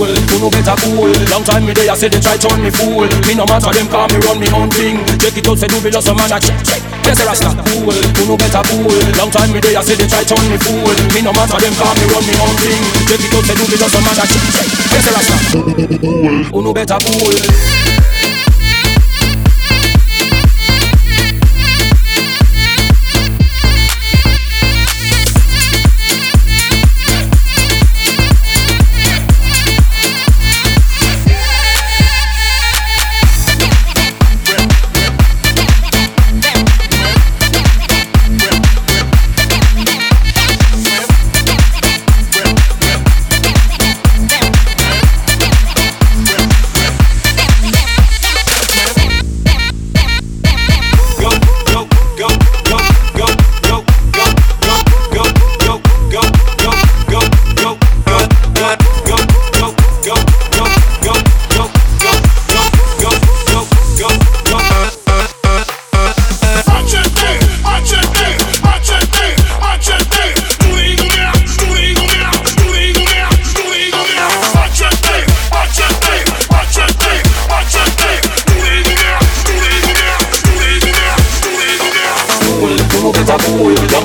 fool, who no better cool. Long time me there, I say they try turn me fool. Me no matter them call me run me own thing. Check it out, say do be lost a man a check check. Yes, Rasta fool, who no better cool. Long time me there, I say they try turn me fool. Me no matter them call me run me own thing. Check it out, say do be lost a man a check check. Yes, Rasta fool, who no better cool.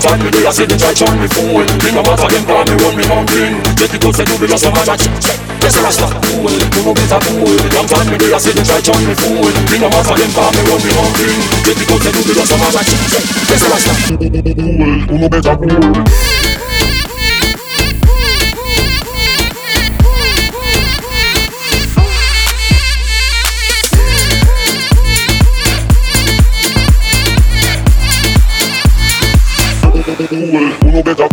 Time me do I say they try turn me fool Me no matter them call me run me own thing Just because they do me just a man a check Yes, Rasta fool, you no better fool Long time me do I say they try turn me fool Me no matter them call me run me own thing Just because they do me just a man a check Yes, Rasta fool, you no better fool Uno beta